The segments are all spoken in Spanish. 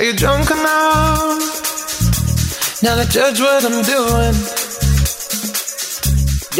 Are you drunk enough now to judge what I'm doing?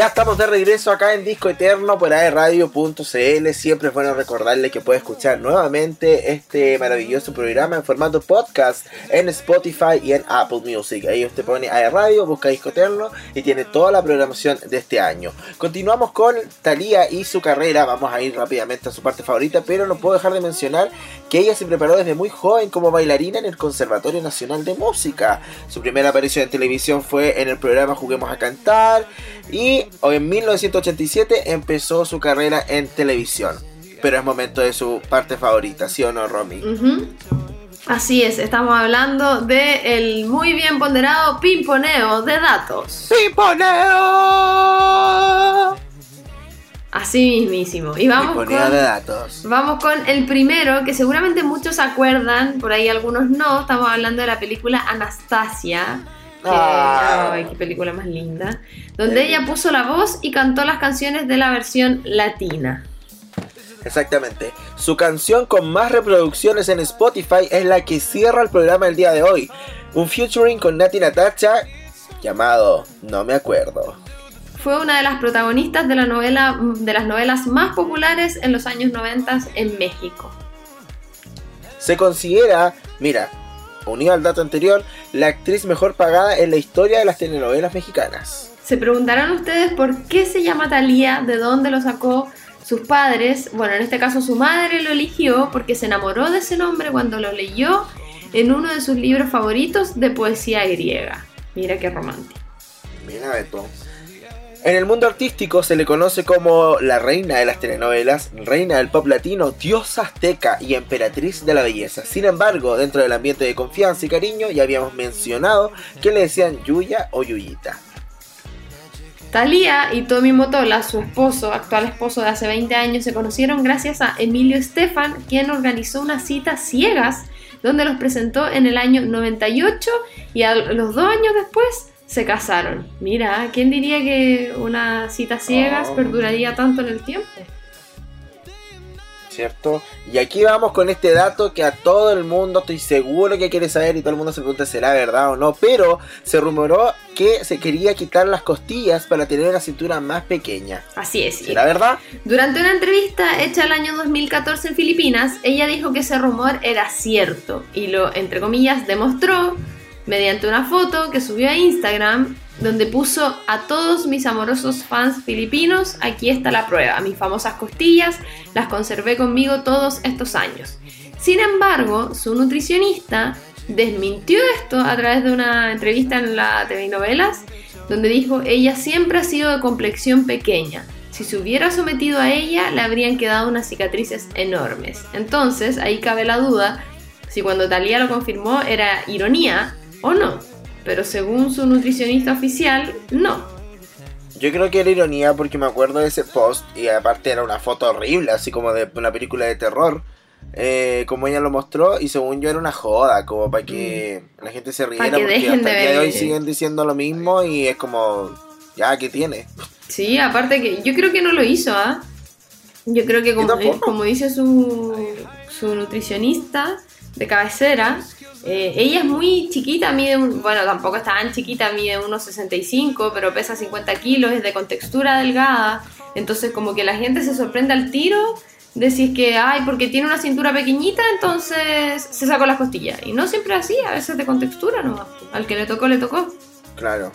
Ya estamos de regreso acá en Disco Eterno por aerradio.cl. Siempre es bueno recordarle que puede escuchar nuevamente este maravilloso programa en formato podcast en Spotify y en Apple Music. Ahí usted pone aerradio, busca Disco Eterno y tiene toda la programación de este año. Continuamos con Thalía y su carrera. Vamos a ir rápidamente a su parte favorita, pero no puedo dejar de mencionar que ella se preparó desde muy joven como bailarina en el Conservatorio Nacional de Música. Su primera aparición en televisión fue en el programa Juguemos a Cantar y en 1987 empezó su carrera en televisión. Pero es momento de su parte favorita, ¿sí o no, Romy? Así es, estamos hablando de el muy bien ponderado pimponeo de datos. ¡Pimponeo! Así mismísimo. Y vamos Pimponeo con, de datos. vamos con el primero, que seguramente muchos se acuerdan, por ahí algunos no. Estamos hablando de la película Anastasia. Ah. ay, qué película más linda. Donde ella puso la voz y cantó las canciones de la versión latina. Exactamente. Su canción con más reproducciones en Spotify es la que cierra el programa el día de hoy. Un featuring con Nati Natacha llamado No me acuerdo. Fue una de las protagonistas de, la novela, de las novelas más populares en los años 90 en México. Se considera, mira, unido al dato anterior, la actriz mejor pagada en la historia de las telenovelas mexicanas. Se preguntarán ustedes por qué se llama Thalía, de dónde lo sacó sus padres. Bueno, en este caso su madre lo eligió porque se enamoró de ese nombre cuando lo leyó en uno de sus libros favoritos de poesía griega. Mira qué romántico. Mira Beto. En el mundo artístico se le conoce como la reina de las telenovelas, reina del pop latino, diosa azteca y emperatriz de la belleza. Sin embargo, dentro del ambiente de confianza y cariño ya habíamos mencionado que le decían Yuya o Yuyita. Thalía y Tommy Motola, su esposo, actual esposo de hace 20 años, se conocieron gracias a Emilio Estefan, quien organizó unas citas ciegas donde los presentó en el año 98 y a los dos años después se casaron. Mira, ¿quién diría que una cita ciegas Oh. perduraría tanto en el tiempo? ¿Cierto? Y aquí vamos con este dato que a todo el mundo estoy seguro que quiere saber y todo el mundo se pregunta será verdad o no, pero se rumoró que se quería quitar las costillas para tener una cintura más pequeña. Así es. ¿Será verdad? Durante una entrevista hecha el año 2014 en Filipinas, ella dijo que ese rumor era cierto y lo, entre comillas, demostró mediante una foto que subió a Instagram donde puso a todos mis amorosos fans filipinos, aquí está la prueba, mis famosas costillas las conservé conmigo todos estos años. Sin embargo, su nutricionista desmintió esto a través de una entrevista en la TV Novelas, donde dijo ella siempre ha sido de complexión pequeña. Si se hubiera sometido a ella, le habrían quedado unas cicatrices enormes. Entonces, ahí cabe la duda si cuando Talía lo confirmó era ironía o no. Pero según su nutricionista oficial, no. Yo creo que era ironía porque me acuerdo de ese post y aparte era una foto horrible, así como de una película de terror. eh, como ella lo mostró y según yo era una joda, como para que la gente se riera Mm. Que porque dejen hasta de el día de hoy siguen diciendo lo mismo y es como, ya, ¿qué tiene? Sí, aparte que yo creo que no lo hizo, ¿ah? Yo creo que como, como dice su, su nutricionista de cabecera, eh, ella es muy chiquita, mide, un- bueno, tampoco es tan chiquita, mide unos 65, pero pesa 50 kilos, es de contextura delgada, entonces como que la gente se sorprende al tiro de si que, ay, porque tiene una cintura pequeñita, entonces se sacó las costillas. Y no siempre así, a veces de contextura nomás. Al que le tocó, le tocó. Claro,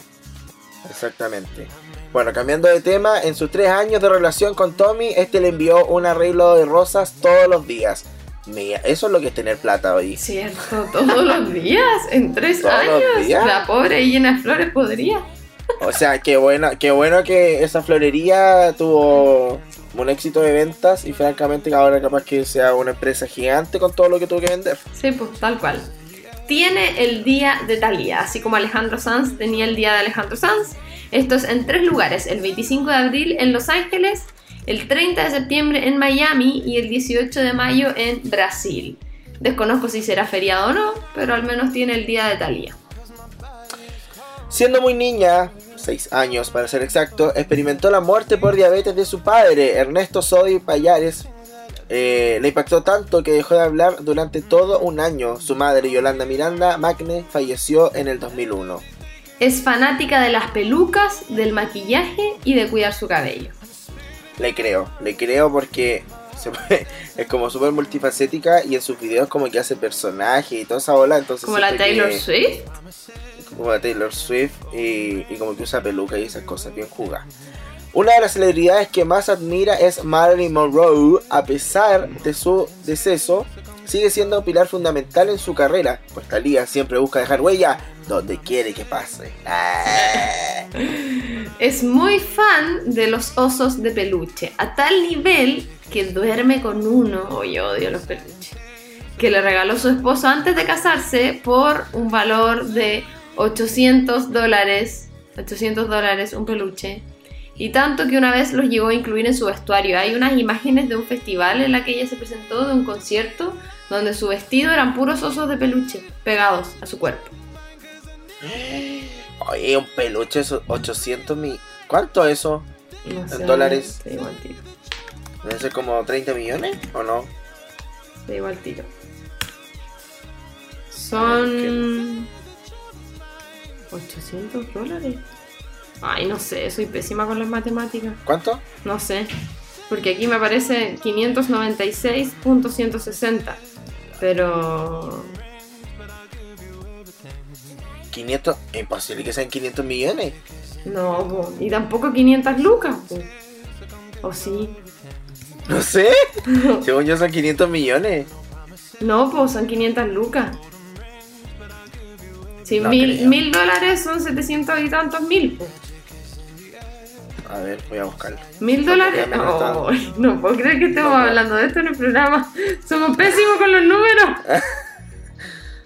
exactamente. Bueno, cambiando de tema, en sus tres años de relación con Tommy, este le envió un arreglo de rosas todos los días. Mira, eso es lo que es tener plata hoy. Cierto, todos los días, en tres años. La pobre y llena de flores podría. O sea, qué bueno, qué bueno que esa florería tuvo un éxito de ventas y francamente ahora capaz que sea una empresa gigante con todo lo que tuvo que vender. Sí, pues tal cual. Tiene el día de Thalía, así como Alejandro Sanz tenía el día de Alejandro Sanz. Esto es en tres lugares, el 25 de abril en Los Ángeles, el 30 de septiembre en Miami y el 18 de mayo en Brasil. Desconozco si será feriado o no, pero al menos tiene el día de Thalía. Siendo muy niña, 6 años para ser exacto, experimentó la muerte por diabetes de su padre, Ernesto Sodi Payares. Eh, le impactó tanto que dejó de hablar durante todo un año. Su madre, Yolanda Miranda Magne, falleció en el 2001. Es fanática de las pelucas, del maquillaje y de cuidar su cabello. Le creo, le creo porque se puede- es como súper multifacética y en sus videos como que hace personajes y toda esa ola. Entonces Como la Taylor que- Swift. como la Taylor Swift y, y como que usa peluca y esas cosas bien jugadas. Una de las celebridades que más admira es Marilyn Monroe, a pesar de su deceso, sigue siendo un pilar fundamental en su carrera, pues Thalía siempre busca dejar huella donde quiere que pase. Es muy fan de los osos de peluche, a tal nivel que duerme con uno, oh, yo odio los peluches, que le regaló su esposo antes de casarse por un valor de 800 dólares, 800 dólares un peluche, y tanto que una vez los llegó a incluir en su vestuario. Hay unas imágenes de un festival en la que ella se presentó, de un concierto, donde su vestido eran puros osos de peluche pegados a su cuerpo. Oye, un peluche, esos 800 mil. ¿Cuánto es eso? No sé, ¿En dólares? Te digo al tiro. ¿Debe ser como 30 millones o no? Te digo al tiro. Son 800 dólares. Ay, no sé, soy pésima con las matemáticas. ¿Cuánto? No sé. Porque aquí me aparece 596.160. Pero... 500. Imposible que sean 500 millones. No, po. y tampoco 500 lucas. po. ¿O sí? No sé. Según yo son 500 millones. No, pues son 500 lucas. Si No mil, creo. mil dólares son 700 y tantos mil. po. A ver, voy a buscarlo. Mil dólares. Ay, no puedo creer que estemos No, no. hablando de esto en el programa. Somos pésimos con los números.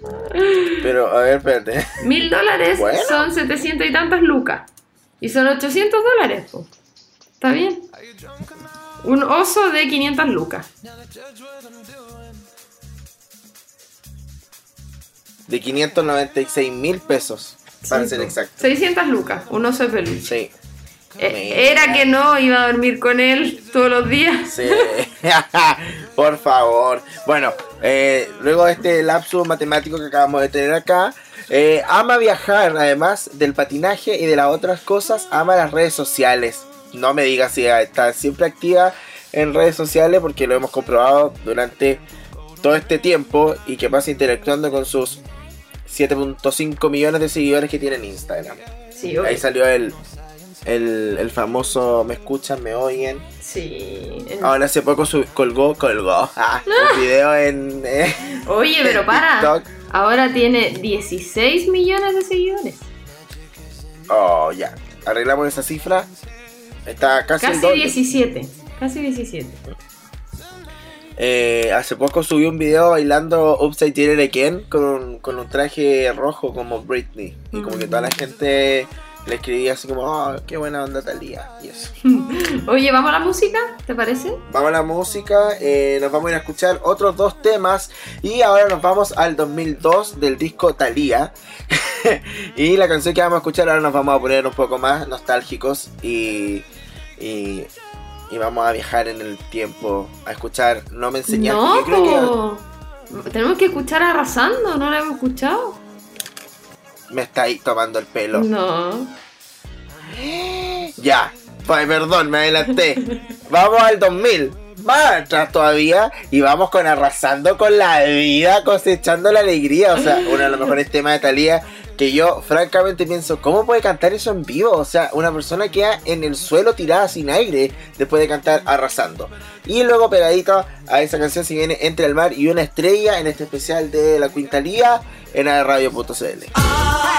Pero, a ver, espérate. Mil dólares Bueno. son 700 y tantas lucas. Y son 800 dólares. po. ¿Está bien? Un oso de 500 lucas. De 596 mil pesos. Para Sí, ser exacto. 600 lucas. Un oso de peluche. Sí. Eh, Era que no iba a dormir con él todos los días. Sí. Por favor. Bueno, eh, luego de este lapso matemático que acabamos de tener acá, eh, ama viajar, además del patinaje y de las otras cosas, ama las redes sociales. No me digas si está siempre activa en redes sociales porque lo hemos comprobado durante todo este tiempo y que pasa interactuando con sus 7.5 millones de seguidores que tiene en Instagram. Sí. Ahí salió el, el, el famoso me escuchan, me oyen. Sí. Ahora hace poco sub- colgó, colgó ah, un video en eh, Oye, pero para. TikTok. Ahora tiene 16 millones de seguidores. Oh, ya. Arreglamos esa cifra. Está casi, Casi doble. 17. Casi 17. Eh, hace poco subió un video bailando Upside Down Again con, con un traje rojo como Britney. Y como que toda la gente le escribía así como, oh, qué buena onda Talía. Y eso. Oye, ¿vamos a la música? ¿Te parece? Vamos a la música, eh, nos vamos a ir a escuchar otros dos temas y ahora nos vamos al 2002 del disco Thalía. y la canción que vamos a escuchar ahora nos vamos a poner un poco más nostálgicos y, y, y vamos a viajar en el tiempo a escuchar No me enseñaste. no, Yo creo po. tenemos que escuchar arrasando, ¿no la hemos escuchado? Me está ahí tomando el pelo. No. Ya, pues, perdón, me adelanté. vamos al 2000. Más atrás todavía y vamos con arrasando con la vida, cosechando la alegría. O sea, uno de los mejores temas de Thalía que yo francamente pienso, ¿cómo puede cantar eso en vivo? O sea, una persona queda en el suelo tirada sin aire después de cantar arrasando. Y luego pegadito a esa canción se viene Entre el mar y una estrella en este especial de la Quintalía en radio.cl.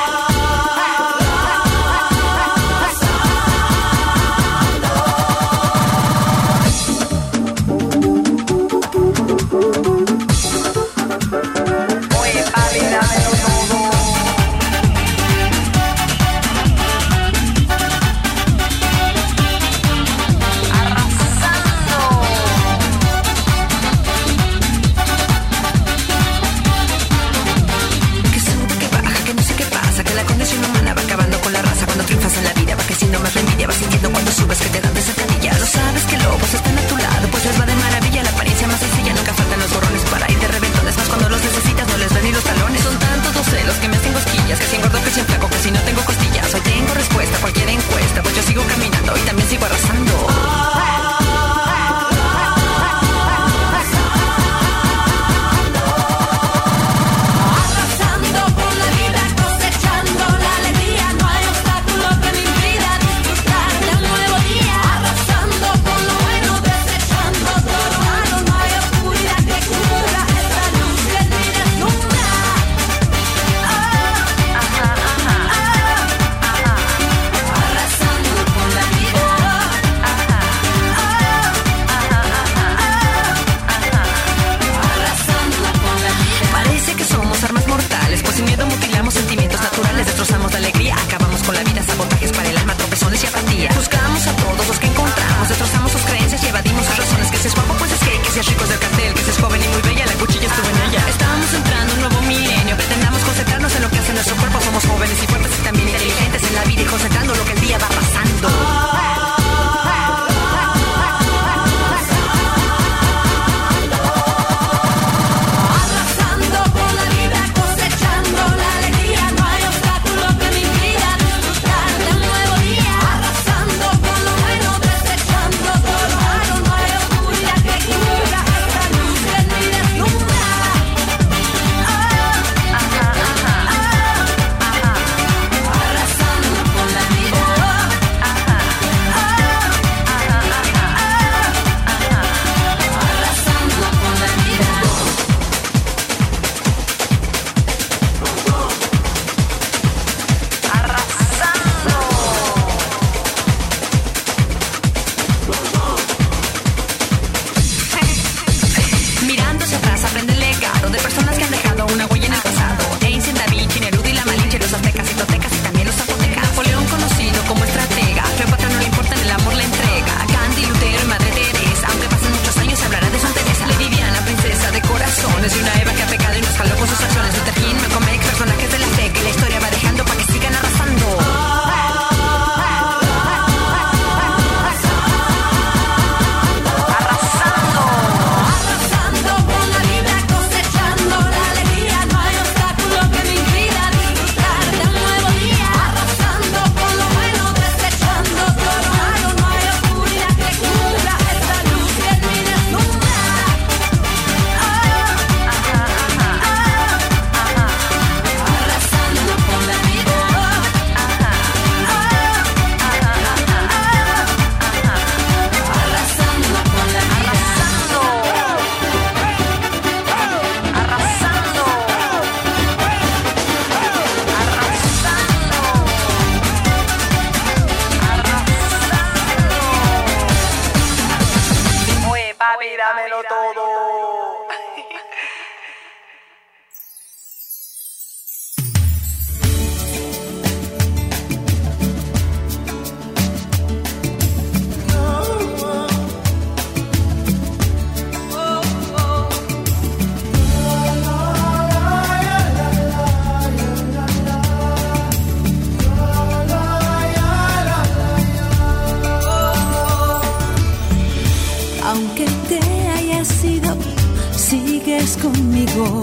conmigo,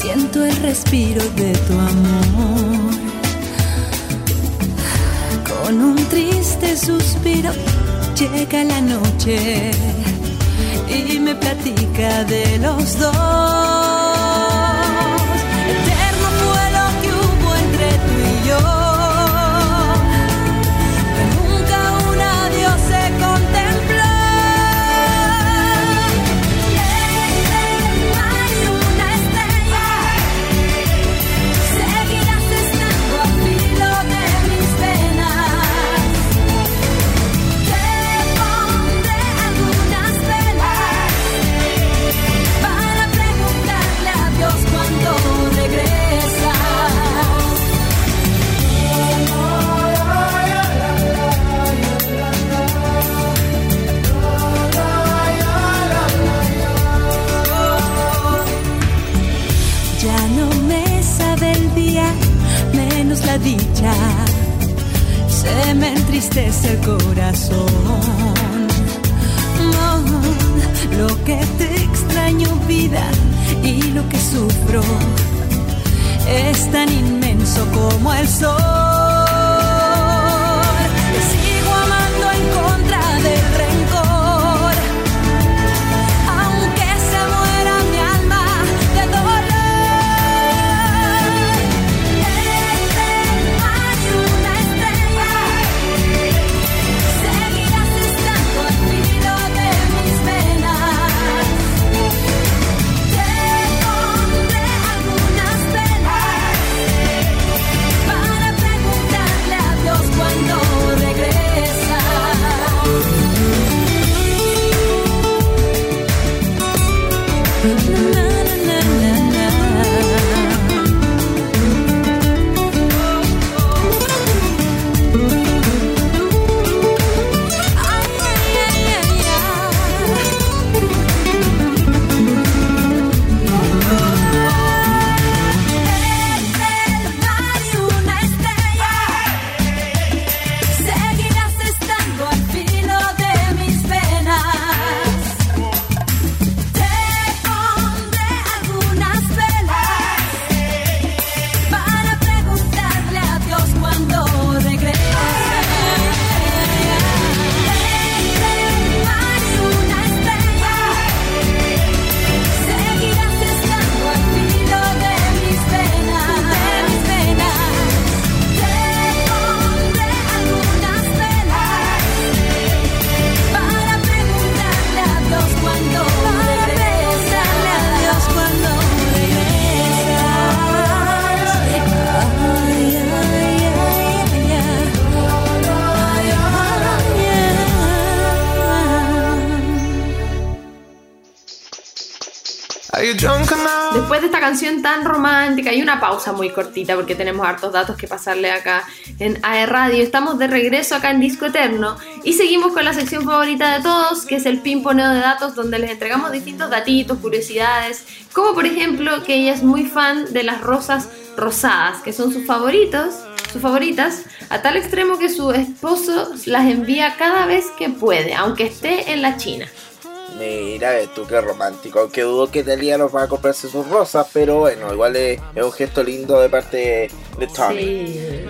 siento el respiro de tu amor. Con un triste suspiro llega la noche y me platica de los dos. se me entristece el corazón. No, lo que te extraño vida y lo que sufro es tan inmenso como el sol. Una pausa muy cortita porque tenemos hartos datos que pasarle acá en AE Radio, estamos de regreso acá en Disco Eterno y seguimos con la sección favorita de todos, que es el pimponeo de datos donde les entregamos distintos datitos, curiosidades, como por ejemplo que ella es muy fan de las rosas rosadas, que son sus favoritos, sus favoritas, a tal extremo que su esposo las envía cada vez que puede, aunque esté en la China. Mira, tú qué romántico. Aunque dudo que Talía nos va a comprarse sus rosas, pero bueno, igual es, es un gesto lindo de parte de Tommy. Sí.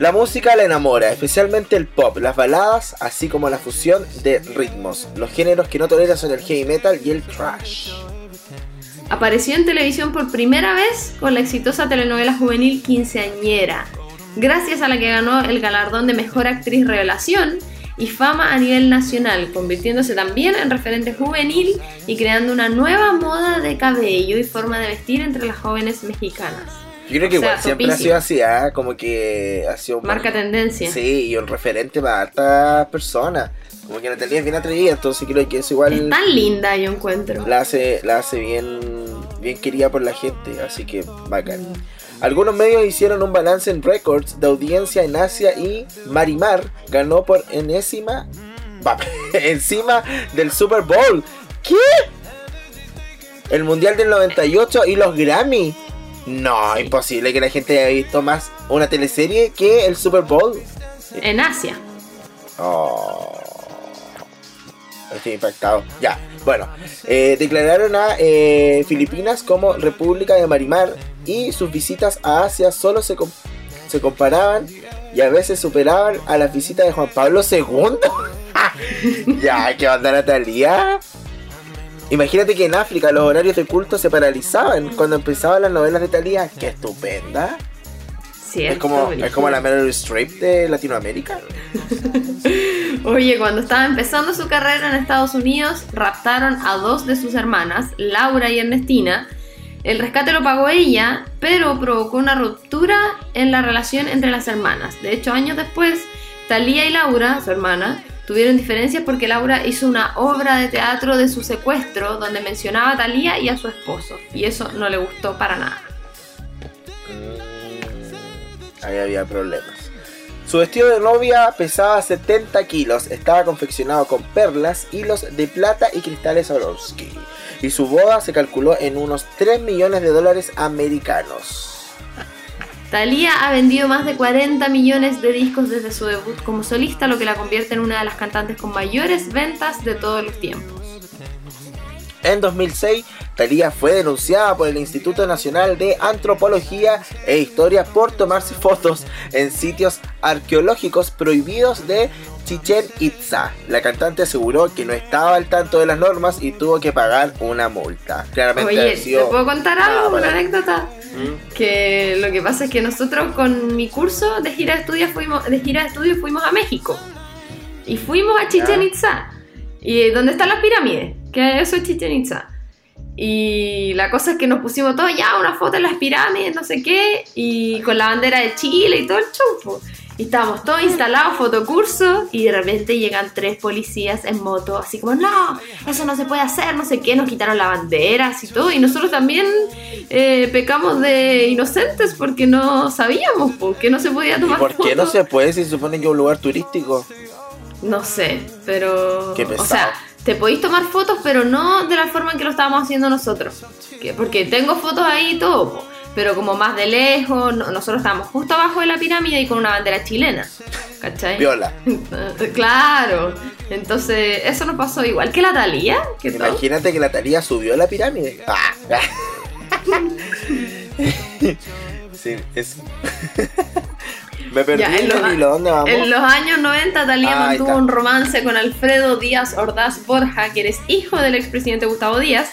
La música la enamora, especialmente el pop, las baladas, así como la fusión de ritmos. Los géneros que no tolera son el heavy metal y el trash. Apareció en televisión por primera vez con la exitosa telenovela juvenil Quinceañera, gracias a la que ganó el galardón de Mejor Actriz Revelación y fama a nivel nacional, convirtiéndose también en referente juvenil y creando una nueva moda de cabello y forma de vestir entre las jóvenes mexicanas. Yo creo que O sea, igual siempre ha sido así, ¿ah? como que ha sido un Marca tendencia. Sí, y un referente para hartas personas. Como que Natalia es bien atrevida, entonces creo que eso igual Es tan linda, yo encuentro. la hace, la hace bien, bien querida por la gente, así que bacán. Algunos medios hicieron un balance en récords de audiencia en Asia y Marimar ganó por enésima encima del Super Bowl. ¿Qué? El Mundial del 98 y los Grammy. No, imposible que la gente haya visto más una teleserie que el Super Bowl. En Asia. Oh. Estoy impactado. Ya, bueno. eh, declararon a eh, Filipinas como República de Marimar y sus visitas a Asia solo se, com- se comparaban y a veces superaban a las visitas de Juan Pablo II. ya, ¿qué onda Natalia? Imagínate que en África los horarios de culto se paralizaban cuando empezaban las novelas de Talía. ¡Qué estupenda! Cierto, Es como, es como la Meryl Streep de Latinoamérica. Oye, cuando estaba empezando su carrera en Estados Unidos, raptaron a dos de sus hermanas, Laura y Ernestina. El rescate lo pagó ella, pero provocó una ruptura en la relación entre las hermanas. De hecho, años después, Talía y Laura, su hermana, tuvieron diferencias porque Laura hizo una obra de teatro de su secuestro donde mencionaba a Talía y a su esposo. Y eso no le gustó para nada. Mm, Ahí había problemas. Su vestido de novia pesaba 70 kilos, estaba confeccionado con perlas, hilos de plata y cristales Swarovski. Y su boda se calculó en unos 3 millones de dólares americanos. Thalía ha vendido más de 40 millones de discos desde su debut como solista, lo que la convierte en una de las cantantes con mayores ventas de todos los tiempos. En 2006, Thalía fue denunciada por el Instituto Nacional de Antropología e Historia por tomarse fotos en sitios arqueológicos prohibidos de Chichen Itza. La cantante aseguró que no estaba al tanto de las normas y tuvo que pagar una multa. Claramente Oye, ¿te puedo contar algo? Una anécdota. ¿Mm? Que lo que pasa es que nosotros con mi curso de gira de estudios fuimos, de gira de estudios fuimos a México. Y fuimos a Chichen. Itza. Y donde están las pirámides, que eso es Chichen Itza. Y la cosa es que nos pusimos todos ya una foto en las pirámides, no sé qué, y con la bandera de Chile y todo el chumpo. Y estábamos todos instalados, fotocurso, y de repente llegan tres policías en moto, así como, no, eso no se puede hacer, no sé qué, nos quitaron la bandera, así todo, y nosotros también eh, pecamos de inocentes porque no sabíamos po, que no se podía ¿Y tomar por qué no se puede si se supone que es un lugar turístico? No sé, pero. Qué o pesado. sea, te podéis tomar fotos, pero no de la forma en que lo estábamos haciendo nosotros. Que- porque tengo fotos ahí y todo, po, pero como más de lejos. no- nosotros estábamos justo abajo de la pirámide y con una bandera chilena. ¿Cachai? Viola. claro. Entonces, eso nos pasó igual que la Talía. Que todo. Imagínate que la Thalía subió a la pirámide. Ah. sí, es. Me perdí Ya, en el los- hilo, ¿dónde vamos? En los años 90, Talía Ah, mantuvo un romance con Alfredo Díaz Ordaz Borja, que eres hijo del expresidente Gustavo Díaz,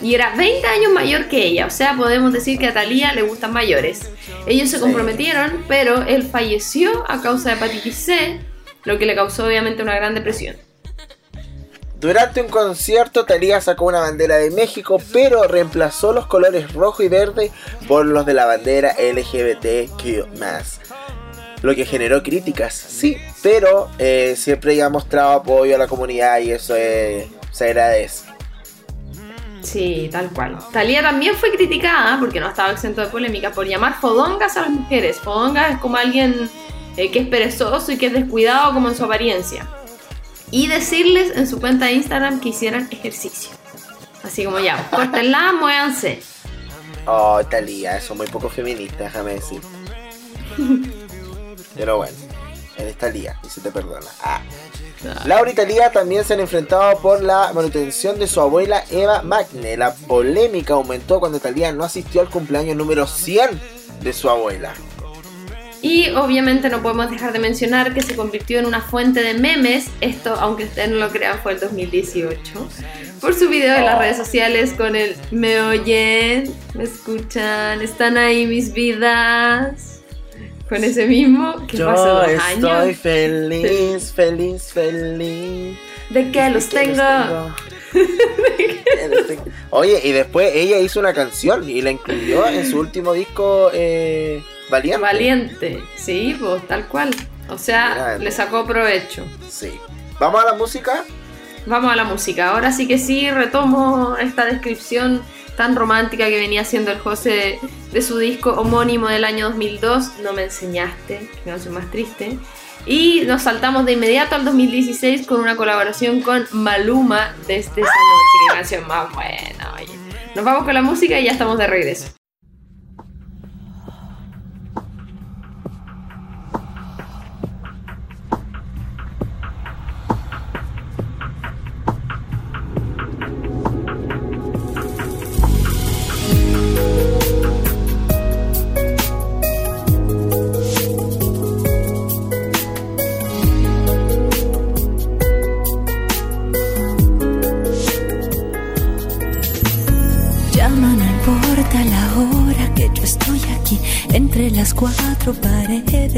y era 20 años mayor que ella. O sea, podemos decir que a Talía le gustan mayores. Ellos se Sí. comprometieron, pero él falleció a causa de hepatitis C, lo que le causó obviamente una gran depresión. Durante un concierto, Thalía sacó una bandera de México, pero reemplazó los colores rojo y verde por los de la bandera LGBTQ+. Lo que generó críticas, sí, pero eh, siempre ella ha mostrado apoyo a la comunidad y eso es- se agradece. Sí, tal cual. Talía también fue criticada, porque no estaba exento de polémica, por llamar fodongas a las mujeres. Fodongas es como alguien eh, que es perezoso y que es descuidado como en su apariencia. Y decirles en su cuenta de Instagram que hicieran ejercicio. Así como ya, córtenla, muévanse. Oh, Talía, eso es muy poco feminista, déjame decir. Pero bueno, eres Talía y se te perdona. Ah. Laura y Talía también se han enfrentado por la manutención de su abuela Eva Magne. La polémica aumentó cuando Talía no asistió al cumpleaños número 100 de su abuela. Y obviamente no podemos dejar de mencionar que se convirtió en una fuente de memes, esto aunque ustedes no lo crean fue el 2018, por su video en las redes sociales con el me oyen, me escuchan, están ahí mis vidas, con ese mismo que Yo dos estoy años, feliz, feliz, feliz. de que los Que tengo. Los tengo. Oye, y después ella hizo una canción y la incluyó en su último disco eh, Valiente. Valiente, sí, pues tal cual. O sea, Mira, le sacó provecho. Sí. ¿Vamos a la música? Vamos a la música. Ahora sí que sí, retomo esta descripción tan romántica que venía haciendo el José de su disco homónimo del año 2002, No me enseñaste, que canción más triste. Y nos saltamos de inmediato al 2016 con una colaboración con Maluma desde esa noche. Qué canción más buena, oye. Nos vamos con la música y ya estamos de regreso.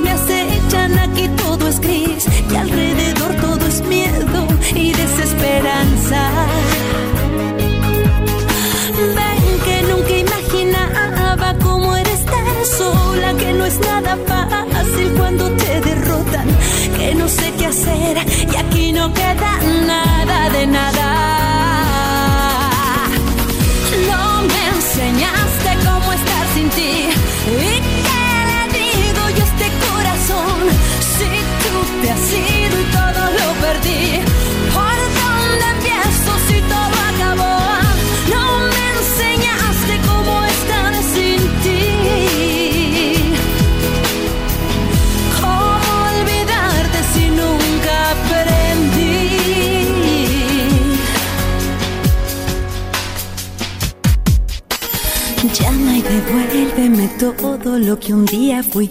Me acechan, aquí todo es gris, y alrededor todo es miedo y desesperanza. Ven que nunca imaginaba cómo eres tan sola, que no es nada fácil cuando te derrotan, que no sé qué hacer y aquí no queda nada te has ido y todo lo perdí. ¿Por dónde empiezo si todo acabó? No me enseñaste cómo estar sin ti. ¿Cómo olvidarte si nunca aprendí? Llama y devuélveme todo lo que un día fui.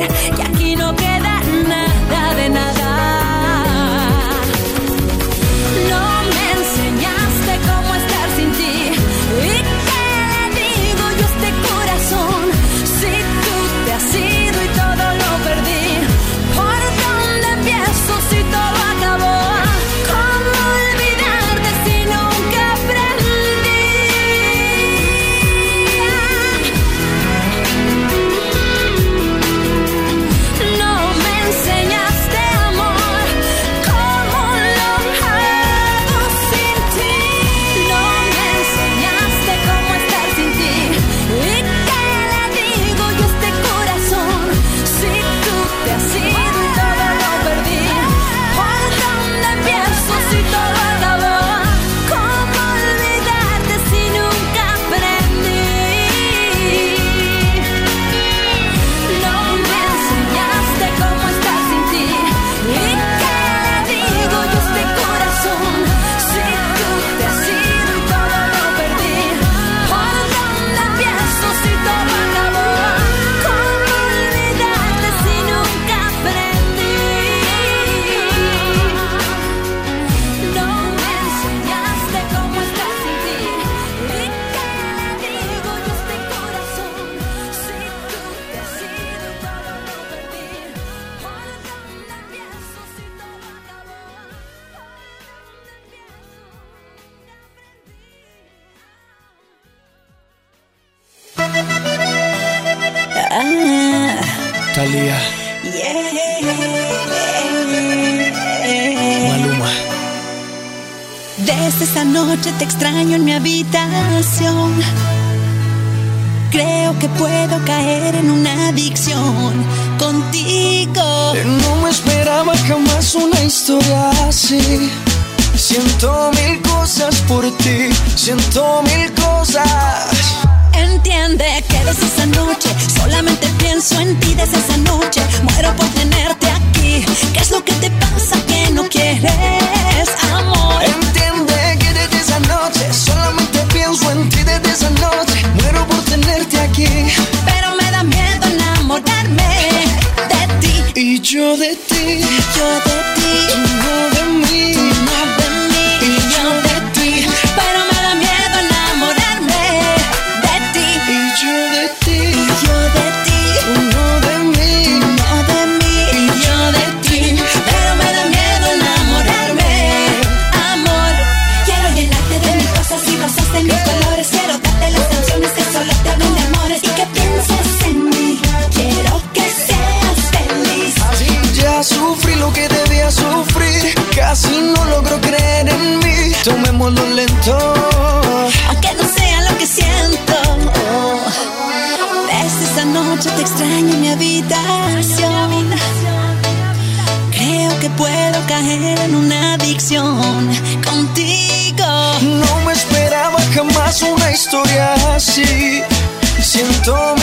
Hacer, que aquí no queda historia así. Siento mil cosas por ti, siento mil cosas. Entiende que desde esa noche solamente pienso en ti desde esa noche. Muero por tenerte aquí. ¿Qué es lo que te pasa que no quieres amor? Entiende que desde esa noche solamente pienso en ti desde esa noche. Muero por tenerte aquí Pero me da miedo enamorarme de ti. y yo de ti, Yo de ti, historia así. Siento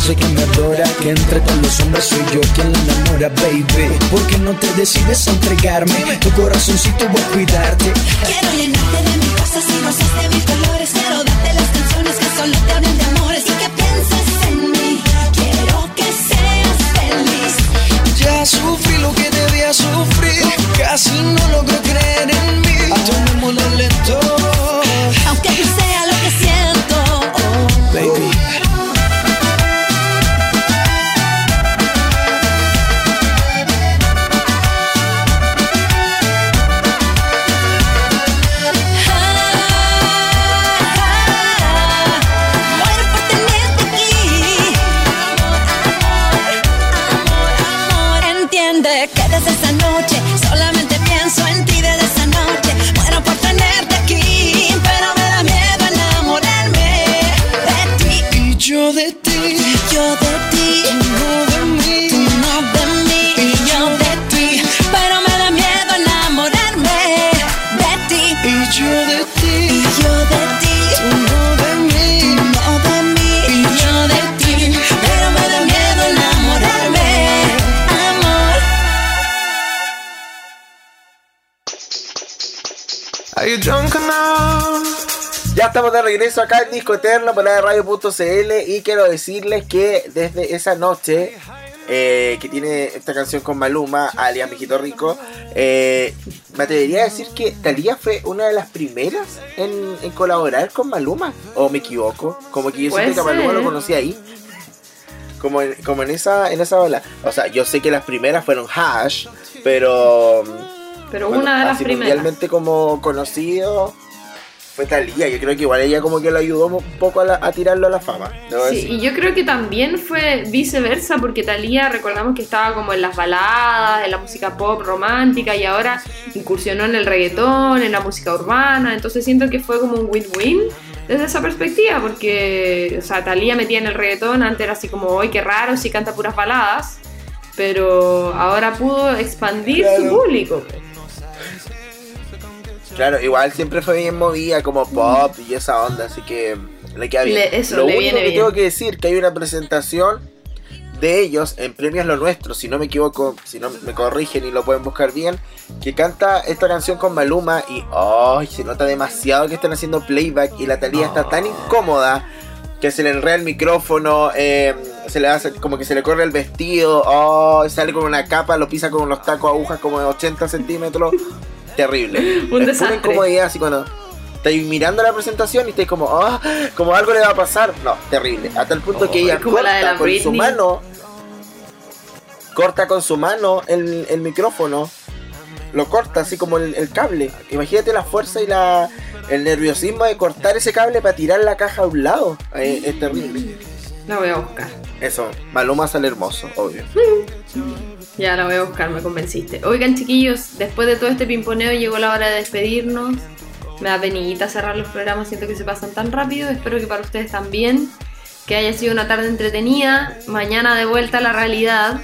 dice que me adora Que entre todos los hombres soy yo quien la enamora, baby. ¿Por qué no te decides a entregarme? Tu corazoncito voy a cuidarte. Quiero llenarte de mis cosas y rosas de mis colores. Quiero darte las canciones que solo te hablen de amores Y que pienses en mí. Quiero que seas feliz. Ya sufrí lo que debía sufrir, casi no logro estamos de regreso acá en Disco Eterno por la radio.cl y quiero decirles que desde esa noche eh, que tiene esta canción con Maluma, alias Mijito Rico, eh, me atrevería a decir que Talía fue una de las primeras en, en colaborar con Maluma, o me equivoco, como que yo siento que a Maluma lo conocí ahí. Como en, como en esa en esa ola. O sea, yo sé que las primeras fueron Hash, pero Pero bueno, una de las primeras. mundialmente como conocido fue Talía. Yo creo que igual ella como que lo ayudó un poco a, la- a tirarlo a la fama. Sí, y yo creo que también fue viceversa, porque Thalía recordamos que estaba como en las baladas, en la música pop romántica, y ahora incursionó en el reggaetón, en la música urbana, entonces siento que fue como un win-win desde esa perspectiva, porque, o sea, Thalía metía en el reggaetón, antes era así como, ¡ay, qué raro, si canta puras baladas! Pero ahora pudo expandir su público. Claro, igual siempre fue bien movida como pop y esa onda, así que le queda bien. Le- eso, Lo le único viene que bien. tengo que decir que hay una presentación de ellos en Premios Lo Nuestro, si no me equivoco, si no me corrigen y lo pueden buscar bien, que canta esta canción con Maluma y ¡ay! se nota demasiado que están haciendo playback y la Talía está tan incómoda que se le enreda el micrófono, eh, se le hace como que se le corre el vestido, ¡ay! sale con una capa, lo pisa con unos tacos agujas como de 80 centímetros. Terrible. Un Es pura desastre. incomodidad así cuando estáis mirando la presentación y estáis como, ah, como algo le va a pasar. No, terrible. Hasta el punto que Oh, ella es como la de corta con su mano, corta con su mano el, el micrófono, lo corta así como el, el cable. Imagínate la fuerza y la el nerviosismo de cortar ese cable para tirar la caja a un lado. Eh, es terrible. La voy a buscar. Eso, Maluma sale hermoso, obvio. Ya la voy a buscar, me convenciste. Oigan, chiquillos, después de todo este pimponeo llegó la hora de despedirnos. Me da penita cerrar los programas, siento que se pasan tan rápido. Espero que para ustedes también. Que haya sido una tarde entretenida. Mañana de vuelta a la realidad.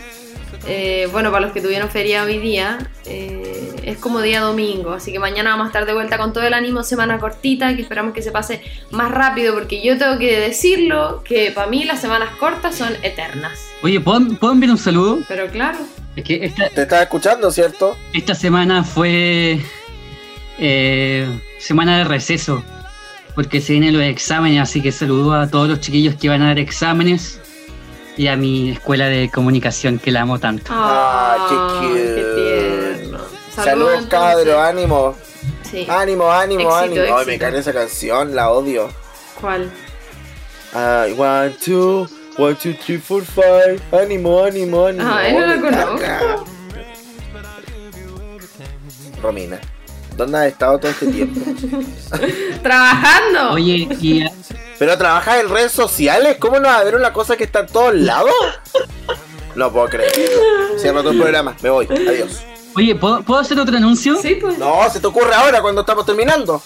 Eh, bueno, para los que tuvieron feria hoy día, eh, es como día domingo, así que mañana vamos a estar de vuelta con todo el ánimo, semana cortita, que esperamos que se pase más rápido, porque yo tengo que decirlo, que para mí las semanas cortas son eternas. Oye, ¿puedo, ¿puedo enviar un saludo? Pero claro, te estás escuchando, ¿cierto? Esta semana fue eh, semana de receso, porque se vienen los exámenes, así que saludo a todos los chiquillos que van a dar exámenes y a mi escuela de comunicación que la amo tanto. Ah, ah qué, cute. qué. Saludos, Saludos cabros, ánimo. Sí. Ánimo, ánimo, ánimo. Ay, me encanta esa canción, la odio. ¿Cuál? I want to 1, 2, 3, 4, 5. Ánimo, ánimo, ánimo. Ah, no la conozco. Romina, ¿dónde has estado todo este tiempo? Trabajando. Oye, tía. ¿Pero trabajas en redes sociales? ¿Cómo no va a ver una cosa que está en todos lados? No puedo creer. Cierro todo el programa. Me voy. Adiós. Oye, ¿puedo, ¿puedo hacer otro anuncio? Sí, pues. No, se te ocurre ahora cuando estamos terminando.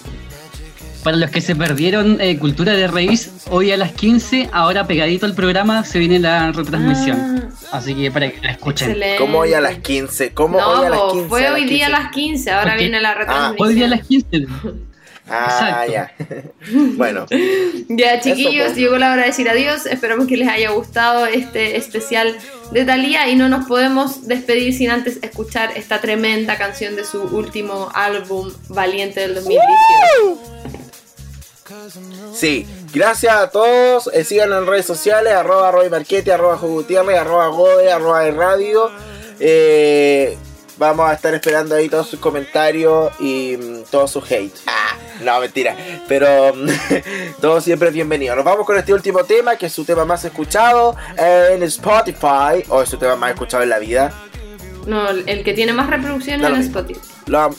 Para los que se perdieron eh, Cultura de Raíz, hoy a las 15, ahora pegadito al programa, se viene la retransmisión. Así que para que la escuchen. Ah, Excelente. ¿Cómo hoy a las 15? ¿Cómo no, hoy a las po, 15? fue A las hoy día a 15. las 15, ahora viene la retransmisión. Hoy día a las 15. Ah, Exacto. ya. bueno, Ya, chiquillos, pues. llegó la hora de decir adiós. Esperamos que les haya gustado este especial de Thalía y no nos podemos despedir sin antes escuchar esta tremenda canción de su último álbum, Valiente del 2018. Sí. Gracias a todos. Eh, síganos en redes sociales: arroba Roy Marquete, arroba Jo Gutiérrez, arroba Gode, arroba de Radio. Eh, vamos a estar esperando ahí todos sus comentarios y mm, todo su hate. Ah, no, mentira. Pero mm, todo siempre es bienvenido. Nos vamos con este último tema, que es su tema más escuchado en Spotify, o es su tema más escuchado en la vida. No, el que tiene más reproducciones lo en. Spotify. Lo,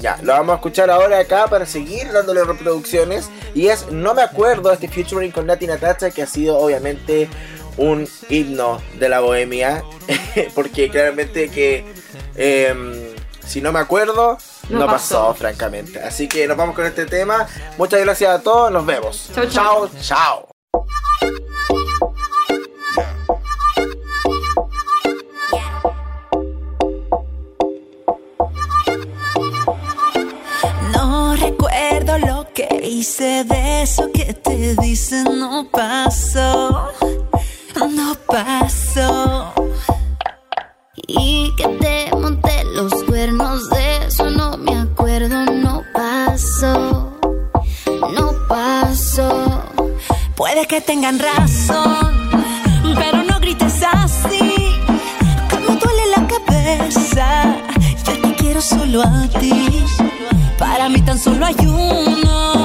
ya, lo vamos a escuchar ahora acá para seguir dándole reproducciones. Y es No me acuerdo, este featuring con Nati Natacha, que ha sido obviamente un himno de la bohemia. porque claramente que em, si no me acuerdo, No no, pasó. pasó. francamente. Así que nos vamos con este tema. Muchas gracias a todos, nos vemos. Chau, chau. chao. De eso que te dicen no pasó, no pasó. Y que te monté los cuernos de eso no me acuerdo, no pasó, no pasó. Puede que tengan razón, pero no grites así. Como duele la cabeza, yo te quiero solo a ti. Para mí tan solo hay uno,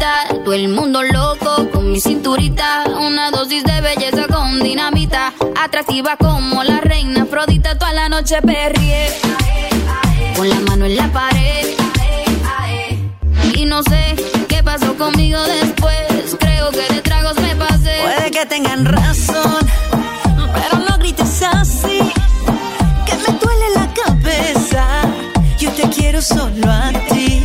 Todo el mundo loco con mi cinturita. Una dosis de belleza con dinamita. Atractiva como la reina Afrodita. Toda la noche perrié. Con la mano en la pared. Y no sé qué pasó conmigo después. Creo que de tragos me pasé. Puede que tengan razón. Pero no grites así. Que me duele la cabeza. Yo te quiero solo a ti.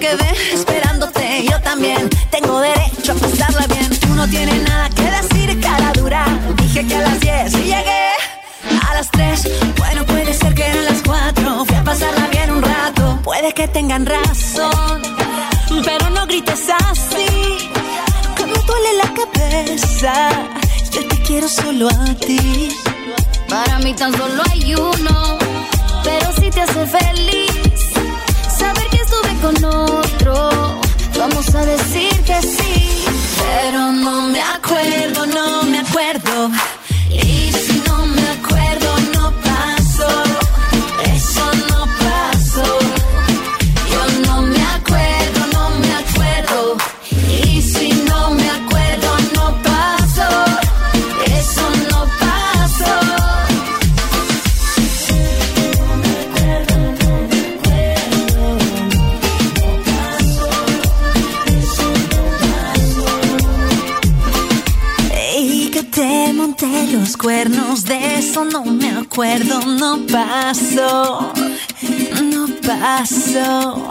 Quedé esperándote. Yo también tengo derecho a pasarla bien. Tú no tienes nada que decir, cara dura. Dije que a las 10 y llegué a las 3. Bueno, puede ser que eran las 4. Fui a pasarla bien un rato. Puede que tengan razón, pero no grites así. Como duele la cabeza. Yo te quiero solo a ti. Para mí tan solo hay uno, pero si te hace feliz que con otro, vamos a decir que sí. Pero no me acuerdo, no me acuerdo. Cuernos, de eso no me acuerdo, no pasó, no pasó.